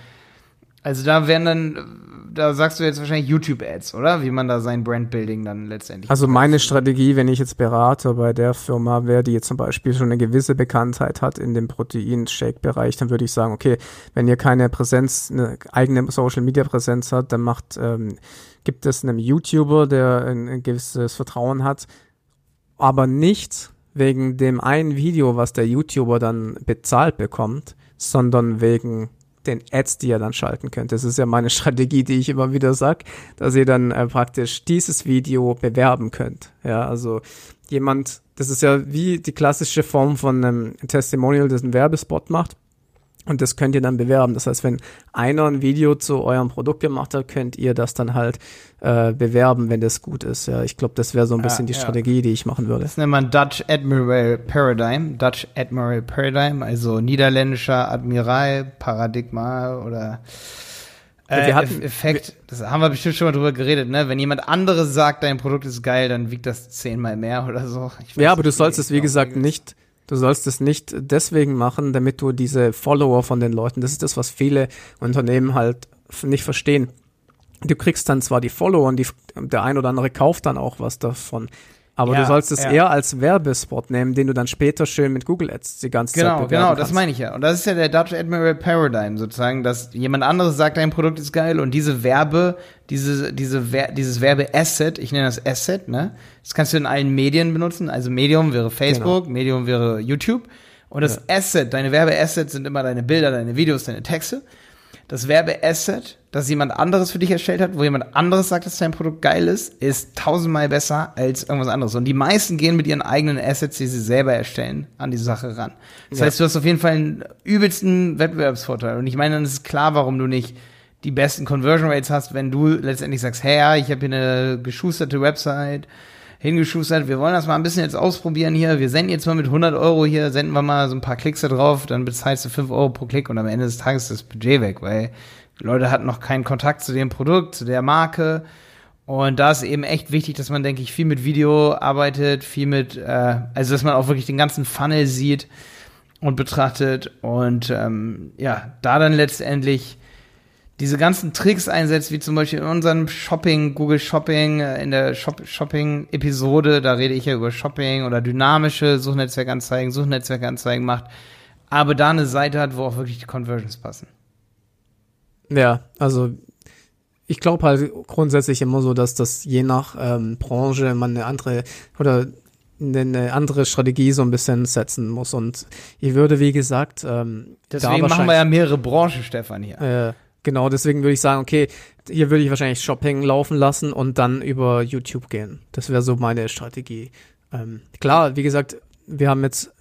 also da werden dann, da sagst du jetzt wahrscheinlich YouTube-Ads, oder? Wie man da sein Brandbuilding dann letztendlich. Also meine Strategie, wenn ich jetzt berate bei der Firma wäre, die jetzt zum Beispiel schon eine gewisse Bekanntheit hat in dem Protein-Shake-Bereich, dann würde ich sagen, okay, wenn ihr keine Präsenz, eine eigene Social-Media-Präsenz hat, dann macht, ähm, gibt es einen YouTuber, der ein, ein gewisses Vertrauen hat, aber nicht wegen dem einen Video, was der YouTuber dann bezahlt bekommt, sondern wegen den Ads, die ihr dann schalten könnt. Das ist ja meine [laughs] Strategie, die ich immer wieder sag, dass ihr dann äh, praktisch dieses Video bewerben könnt. Ja, also jemand, das ist ja wie die klassische Form von einem Testimonial, das einen Werbespot macht. Und das könnt ihr dann bewerben. Das heißt, wenn einer ein Video zu eurem Produkt gemacht hat, könnt ihr das dann halt äh, bewerben, wenn das gut ist. Ja, ich glaube, das wäre so ein bisschen ja, die Strategie, die ich machen würde. Das nennt man Dutch Admiral Paradigm. Dutch Admiral Paradigm, also niederländischer Admiral Paradigma oder äh, wir hatten, Effekt. Das haben wir bestimmt schon mal drüber geredet, ne? Wenn jemand anderes sagt, dein Produkt ist geil, dann wiegt das zehnmal mehr oder so. ja, aber du sollst es, wie gesagt, nicht Du sollst es nicht deswegen machen, damit du diese Follower von den Leuten, das ist das, was viele Unternehmen halt nicht verstehen. Du kriegst dann zwar die Follower und die, der ein oder andere kauft dann auch was davon, aber ja, du sollst es ja. eher als Werbespot nehmen, den du dann später schön mit Google Ads die ganze genau, Zeit Genau, genau, das meine ich ja. Und das ist ja der Dutch Admiral Paradigm sozusagen, dass jemand anderes sagt, dein Produkt ist geil und diese Werbe, diese, diese, Wer dieses Werbeasset, ich nenne das Asset, ne? Das kannst du in allen Medien benutzen. Also Medium wäre Facebook, genau. Medium wäre YouTube. Und das ja. Asset, deine Werbeassets sind immer deine Bilder, deine Videos, deine Texte das Werbeasset, das jemand anderes für dich erstellt hat, wo jemand anderes sagt, dass dein Produkt geil ist, ist tausendmal besser als irgendwas anderes. Und die meisten gehen mit ihren eigenen Assets, die sie selber erstellen, an die Sache ran. Das ja. heißt, du hast auf jeden Fall einen übelsten Wettbewerbsvorteil. Und ich meine, dann ist klar, warum du nicht die besten Conversion Rates hast, wenn du letztendlich sagst, hey, ja, ich habe hier eine geschusterte Website, hingeschustert, wir wollen das mal ein bisschen jetzt ausprobieren hier, wir senden jetzt mal mit 100 Euro hier, senden wir mal so ein paar Klicks da drauf, dann bezahlst du 5 Euro pro Klick und am Ende des Tages ist das Budget weg, weil Leute hatten noch keinen Kontakt zu dem Produkt, zu der Marke. Und da ist eben echt wichtig, dass man, denke ich, viel mit Video arbeitet, viel mit, äh, also dass man auch wirklich den ganzen Funnel sieht und betrachtet. Und ähm, ja, da dann letztendlich diese ganzen Tricks einsetzt, wie zum Beispiel in unserem Shopping, Google Shopping, äh, in der Shop Shopping-Episode, da rede ich ja über Shopping oder dynamische Suchnetzwerkanzeigen, Suchnetzwerkanzeigen macht, aber da eine Seite hat, wo auch wirklich die Conversions passen. Ja, also ich glaube halt grundsätzlich immer so, dass das je nach ähm, Branche man eine andere oder eine andere Strategie so ein bisschen setzen muss. Und ich würde, wie gesagt, ähm, deswegen machen wir ja mehrere Branchen, Stefan, hier. Äh, Genau, deswegen würde ich sagen, okay, hier würde ich wahrscheinlich Shopping laufen lassen und dann über YouTube gehen. Das wäre so meine Strategie. Ähm, klar, wie gesagt, wir haben jetzt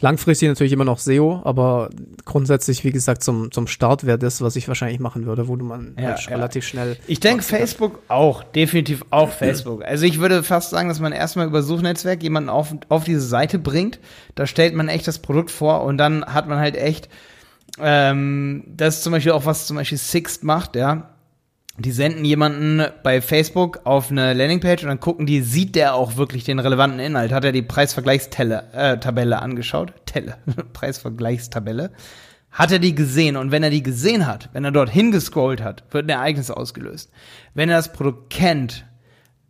Langfristig natürlich immer noch SEO, aber grundsätzlich, wie gesagt, zum, zum Start wäre das, was ich wahrscheinlich machen würde, wo du man ja, halt ja. relativ schnell. Ich denke Facebook auch, definitiv auch [clears throat] Facebook. Also ich würde fast sagen, dass man erstmal über Suchnetzwerk jemanden auf, auf diese Seite bringt. Da stellt man echt das Produkt vor und dann hat man halt echt, ähm, das ist zum Beispiel auch was zum Beispiel Sixt macht, ja die senden jemanden bei Facebook auf eine Landingpage und dann gucken die, sieht der auch wirklich den relevanten Inhalt? Hat er die Preisvergleichstabelle äh, angeschaut? Telle, [laughs] Preisvergleichstabelle. Hat er die gesehen? Und wenn er die gesehen hat, wenn er dort hingescrollt hat, wird ein Ereignis ausgelöst. Wenn er das Produkt kennt,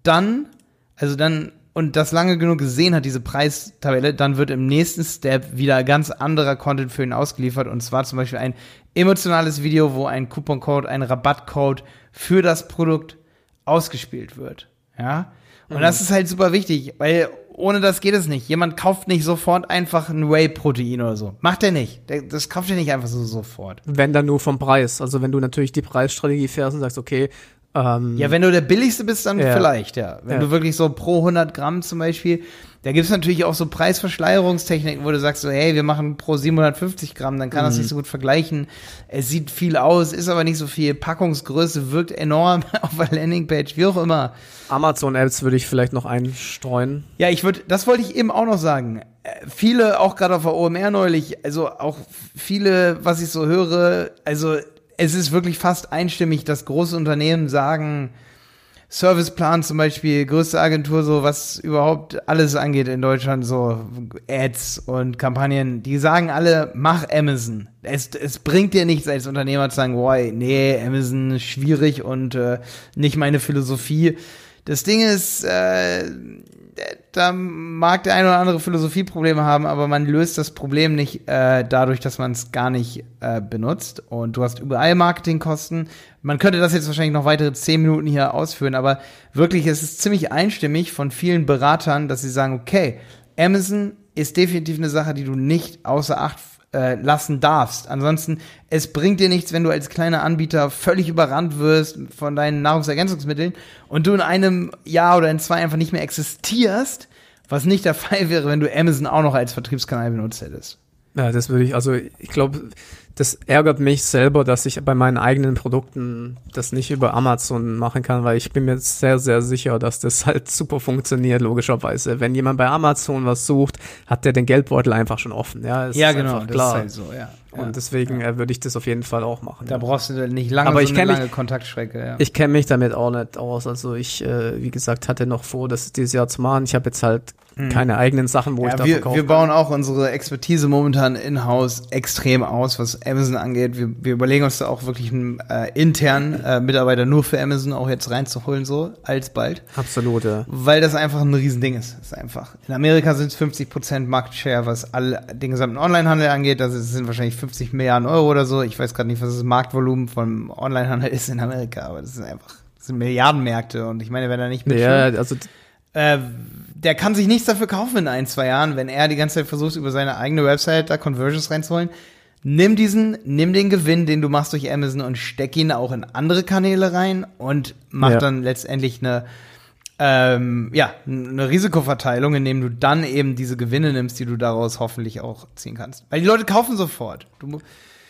dann, also dann, und das lange genug gesehen hat, diese Preistabelle, dann wird im nächsten Step wieder ganz anderer Content für ihn ausgeliefert. Und zwar zum Beispiel ein emotionales Video, wo ein Couponcode, ein Rabattcode für das Produkt ausgespielt wird. Ja. Und mhm. das ist halt super wichtig, weil ohne das geht es nicht. Jemand kauft nicht sofort einfach ein Whey-Protein oder so. Macht er nicht. Das kauft er nicht einfach so sofort. Wenn dann nur vom Preis. Also wenn du natürlich die Preisstrategie fährst und sagst, okay, ähm, ja, wenn du der billigste bist, dann ja. vielleicht, ja. Wenn ja. du wirklich so pro 100 Gramm zum Beispiel da gibt es natürlich auch so Preisverschleierungstechniken, wo du sagst so, hey, wir machen pro 750 Gramm, dann kann mhm. das nicht so gut vergleichen. Es sieht viel aus, ist aber nicht so viel. Packungsgröße wirkt enorm [laughs] auf der Landingpage, wie auch immer. Amazon-Apps würde ich vielleicht noch einstreuen. Ja, ich würde, das wollte ich eben auch noch sagen. Äh, viele, auch gerade auf der OMR neulich, also auch viele, was ich so höre, also es ist wirklich fast einstimmig, dass große Unternehmen sagen, Serviceplan zum Beispiel, größte Agentur, so was überhaupt alles angeht in Deutschland, so Ads und Kampagnen, die sagen alle, mach Amazon. Es, es bringt dir nichts als Unternehmer zu sagen, boah, nee, Amazon schwierig und äh, nicht meine Philosophie. Das Ding ist, äh, da mag der eine oder andere Philosophieprobleme haben, aber man löst das Problem nicht äh, dadurch, dass man es gar nicht äh, benutzt. Und du hast überall Marketingkosten. Man könnte das jetzt wahrscheinlich noch weitere zehn Minuten hier ausführen, aber wirklich, es ist ziemlich einstimmig von vielen Beratern, dass sie sagen, okay, Amazon ist definitiv eine Sache, die du nicht außer Acht äh, lassen darfst. Ansonsten, es bringt dir nichts, wenn du als kleiner Anbieter völlig überrannt wirst von deinen Nahrungsergänzungsmitteln und du in einem Jahr oder in zwei einfach nicht mehr existierst, was nicht der [laughs] Fall wäre, wenn du Amazon auch noch als Vertriebskanal benutzt hättest. Ja, das würde ich, also ich glaube, das ärgert mich selber, dass ich bei meinen eigenen Produkten das nicht über Amazon machen kann, weil ich bin mir sehr, sehr sicher, dass das [laughs] halt super funktioniert, logischerweise. Wenn jemand bei Amazon was sucht, hat der den Geldbeutel einfach schon offen. Ja, ja genau, klar. Halt so, ja. Und deswegen ja. äh, würde ich das auf jeden Fall auch machen. Da ja. brauchst du nicht lange, Aber so eine lange mich, Kontaktstrecke. Ja. Ich kenne mich damit auch nicht aus. Also ich, äh, wie gesagt, hatte noch vor, das dieses Jahr zu machen. Ich habe jetzt halt. Keine eigenen Sachen, wo ja, ich da wir, verkaufe. Wir bauen auch unsere Expertise momentan in-house extrem aus, was Amazon angeht. Wir, wir überlegen uns da auch wirklich einen äh, internen äh, Mitarbeiter nur für Amazon auch jetzt reinzuholen, so alsbald. Absolut, ja. Weil das einfach ein Riesending ist. Ist einfach. In Amerika sind es 50 Prozent Market Share, was all den gesamten Onlinehandel angeht. Das sind wahrscheinlich 50 Milliarden Euro oder so. Ich weiß gerade nicht, was das Marktvolumen vom Onlinehandel [laughs] ist in Amerika, aber das sind einfach das sind Milliardenmärkte und ich meine, wenn er nicht mit ja, also äh, der kann sich nichts dafür kaufen in ein, zwei Jahren, wenn er die ganze Zeit versucht, über seine eigene Website da Conversions reinzuholen. Nimm diesen, nimm den Gewinn, den du machst durch Amazon und steck ihn auch in andere Kanäle rein und mach ja. dann letztendlich eine, ähm, ja, eine Risikoverteilung, indem du dann eben diese Gewinne nimmst, die du daraus hoffentlich auch ziehen kannst. Weil die Leute kaufen sofort. Du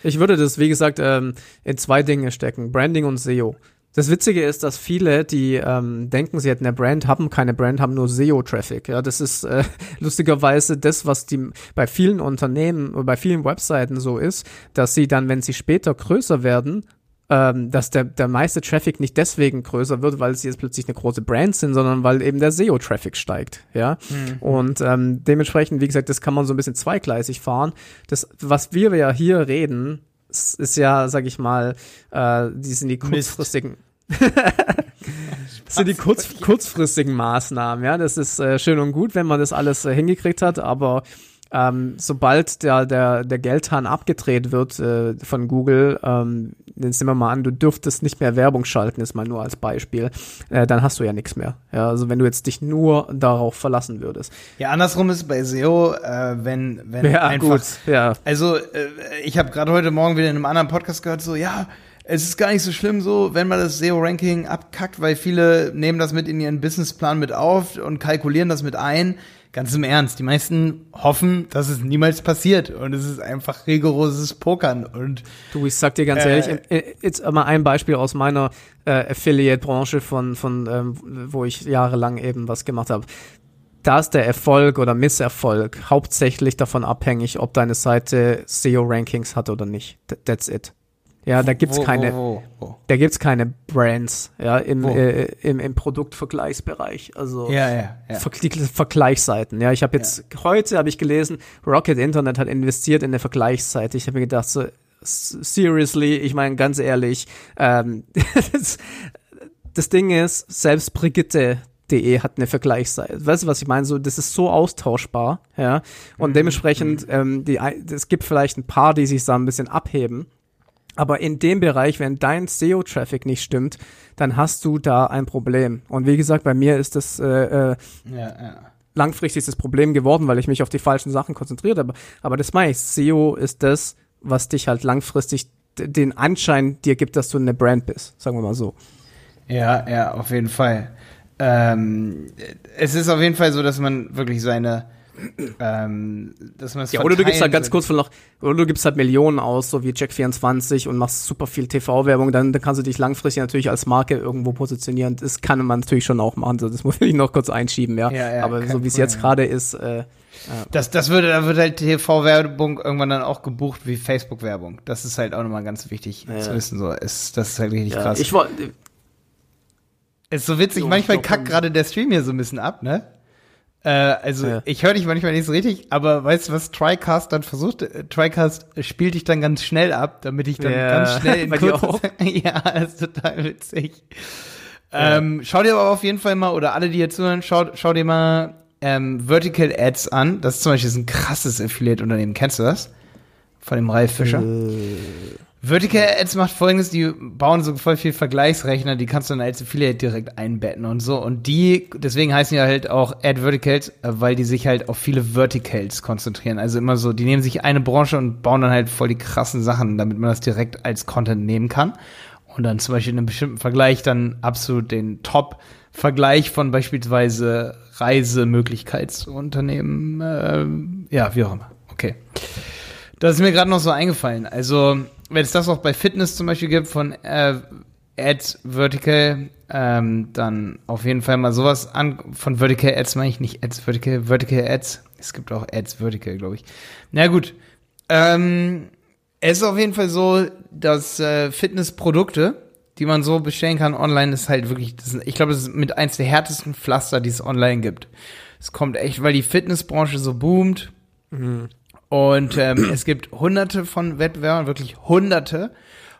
ich würde das, wie gesagt, ähm, in zwei Dinge stecken. Branding und SEO. Das Witzige ist, dass viele, die ähm, denken, sie hätten eine Brand, haben keine Brand, haben nur SEO-Traffic. Ja, das ist äh, [laughs] lustigerweise das, was die bei vielen Unternehmen oder bei vielen Webseiten so ist, dass sie dann, wenn sie später größer werden, ähm, dass der, der meiste Traffic nicht deswegen größer wird, weil sie jetzt plötzlich eine große Brand sind, sondern weil eben der SEO-Traffic steigt, ja. Mhm. Und ähm, dementsprechend, wie gesagt, das kann man so ein bisschen zweigleisig fahren. Das, was wir ja hier reden, ist ja, sag ich mal, äh, die sind die kurzfristigen. das [laughs] sind die kurz, kurzfristigen Maßnahmen, ja. Das ist äh, schön und gut, wenn man das alles äh, hingekriegt hat, aber ähm, sobald der, der, der Geldhahn abgedreht wird äh, von Google, ähm, dann sehen wir mal an, du dürftest nicht mehr Werbung schalten, ist mal nur als Beispiel, äh, dann hast du ja nichts mehr. Ja, also wenn du jetzt dich nur darauf verlassen würdest. Ja, andersrum ist bei SEO, äh, wenn, wenn ja, einfach, gut, ja. Also äh, ich habe gerade heute Morgen wieder in einem anderen Podcast gehört, so, ja, es ist gar nicht so schlimm so, wenn man das SEO-Ranking abkackt, weil viele nehmen das mit in ihren Businessplan mit auf und kalkulieren das mit ein Ganz im Ernst, die meisten hoffen, dass es niemals passiert und es ist einfach rigoroses Pokern und du, ich sag dir ganz äh, ehrlich, jetzt mal ein Beispiel aus meiner äh, Affiliate-Branche von von ähm, wo ich jahrelang eben was gemacht habe. Da ist der Erfolg oder Misserfolg hauptsächlich davon abhängig, ob deine Seite SEO-Rankings hat oder nicht. That's it. Ja, da gibt's wo, keine, wo, wo, da gibt's keine Brands, ja, im, äh, im, im Produktvergleichsbereich. Also ja, ja, ja. Ver Vergleichsseiten. Ja, ich habe jetzt ja. heute habe ich gelesen, Rocket Internet hat investiert in eine Vergleichsseite. Ich habe mir gedacht, so seriously, ich meine ganz ehrlich, ähm, [laughs] das, das Ding ist, selbst Brigitte De hat eine Vergleichsseite. Weißt du, was ich meine? So, das ist so austauschbar, ja. Und mhm. dementsprechend, mhm. ähm, die, es gibt vielleicht ein paar, die sich da ein bisschen abheben. Aber in dem Bereich, wenn dein SEO-Traffic nicht stimmt, dann hast du da ein Problem. Und wie gesagt, bei mir ist das äh, äh, ja, ja. langfristig das Problem geworden, weil ich mich auf die falschen Sachen konzentriert habe. Aber das meine ich. SEO ist das, was dich halt langfristig den Anschein dir gibt, dass du eine Brand bist, sagen wir mal so. Ja, ja, auf jeden Fall. Ähm, es ist auf jeden Fall so, dass man wirklich seine ähm, dass man es Ja, oder du gibst halt ganz kurz von noch, oder du gibst halt Millionen aus, so wie Check24 und machst super viel TV-Werbung, dann, dann kannst du dich langfristig natürlich als Marke irgendwo positionieren. Das kann man natürlich schon auch machen, so, das muss ich noch kurz einschieben, ja. ja, ja Aber so wie es jetzt gerade ist, äh, das, das würde, da wird halt TV-Werbung irgendwann dann auch gebucht wie Facebook-Werbung. Das ist halt auch nochmal ganz wichtig ja. zu wissen. So, ist, das ist halt richtig ja, krass. Ich wollte. Ist so witzig, so, manchmal kackt gerade der Stream hier so ein bisschen ab, ne? Äh, also ja. ich höre dich manchmal nicht so richtig, aber weißt du, was TriCast dann versucht? TriCast spielt dich dann ganz schnell ab, damit ich dann ja. ganz schnell [laughs] in kurzes, [laughs] Ja, das ist total witzig. Ja. Ähm, schau dir aber auf jeden Fall mal, oder alle, die hier zuhören, schau, schau dir mal ähm, Vertical Ads an. Das ist zum Beispiel ein krasses Affiliate-Unternehmen. Kennst du das? Von dem Ralf Fischer? Äh. Vertical Ads macht folgendes, die bauen so voll viel Vergleichsrechner, die kannst du dann als Affiliate direkt einbetten und so. Und die, deswegen heißen die halt auch Ad Verticals, äh, weil die sich halt auf viele Verticals konzentrieren. Also immer so, die nehmen sich eine Branche und bauen dann halt voll die krassen Sachen, damit man das direkt als Content nehmen kann. Und dann zum Beispiel in einem bestimmten Vergleich dann absolut den Top-Vergleich von beispielsweise Reisemöglichkeitsunternehmen, äh, ja, wie auch immer. Okay. Das ist mir gerade noch so eingefallen. Also, wenn es das auch bei Fitness zum Beispiel gibt von äh, Ads Vertical, ähm, dann auf jeden Fall mal sowas an. Von Vertical Ads meine ich nicht Ads Vertical, Vertical Ads. Es gibt auch Ads Vertical, glaube ich. Na gut. Ähm, es ist auf jeden Fall so, dass äh, Fitnessprodukte, die man so bestellen kann online, ist halt wirklich, das ist, ich glaube, das ist mit eins der härtesten Pflaster, die es online gibt. Es kommt echt, weil die Fitnessbranche so boomt. Mhm. Und ähm, es gibt hunderte von Wettbewerbern, wirklich hunderte.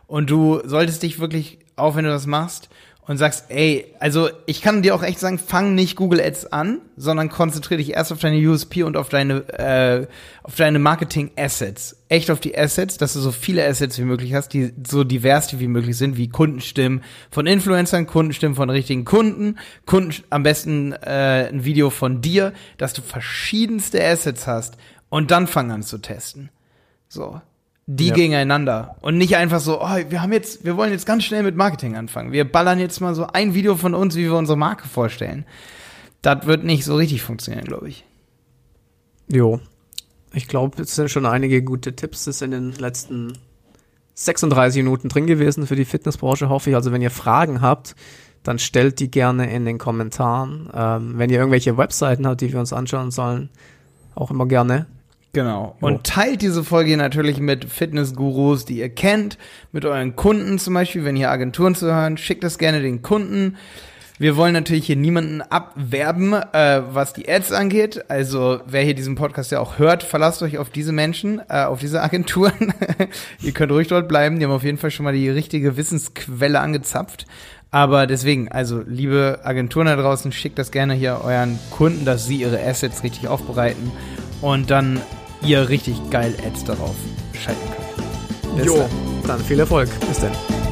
Und du solltest dich wirklich, auch wenn du das machst, und sagst, ey, also ich kann dir auch echt sagen, fang nicht Google Ads an, sondern konzentriere dich erst auf deine USP und auf deine, äh, auf deine Marketing Assets. Echt auf die Assets, dass du so viele Assets wie möglich hast, die so divers wie möglich sind, wie Kundenstimmen von Influencern, Kundenstimmen von richtigen Kunden, Kunden, am besten äh, ein Video von dir, dass du verschiedenste Assets hast und dann fangen an zu testen. So. Die ja. gegeneinander. Und nicht einfach so, oh, wir haben jetzt, wir wollen jetzt ganz schnell mit Marketing anfangen. Wir ballern jetzt mal so ein Video von uns, wie wir unsere Marke vorstellen. Das wird nicht so richtig funktionieren, glaube ich. Jo. Ich glaube, es sind schon einige gute Tipps das in den letzten 36 Minuten drin gewesen für die Fitnessbranche, hoffe ich. Also wenn ihr Fragen habt, dann stellt die gerne in den Kommentaren. Ähm, wenn ihr irgendwelche Webseiten habt, die wir uns anschauen sollen, auch immer gerne. Genau. Und teilt diese Folge natürlich mit Fitnessgurus, die ihr kennt, mit euren Kunden zum Beispiel, wenn ihr Agenturen zu hören, schickt das gerne den Kunden. Wir wollen natürlich hier niemanden abwerben, äh, was die Ads angeht. Also wer hier diesen Podcast ja auch hört, verlasst euch auf diese Menschen, äh, auf diese [laughs] Agenturen. [laughs] ihr könnt ruhig dort bleiben. Die haben auf jeden Fall schon mal die richtige Wissensquelle angezapft. Aber deswegen, also liebe Agenturen da draußen, schickt das gerne hier euren Kunden, dass sie ihre Assets richtig aufbereiten und dann ihr richtig geil Ads darauf schalten könnt. Bis jo, dann. dann viel Erfolg. Bis dann.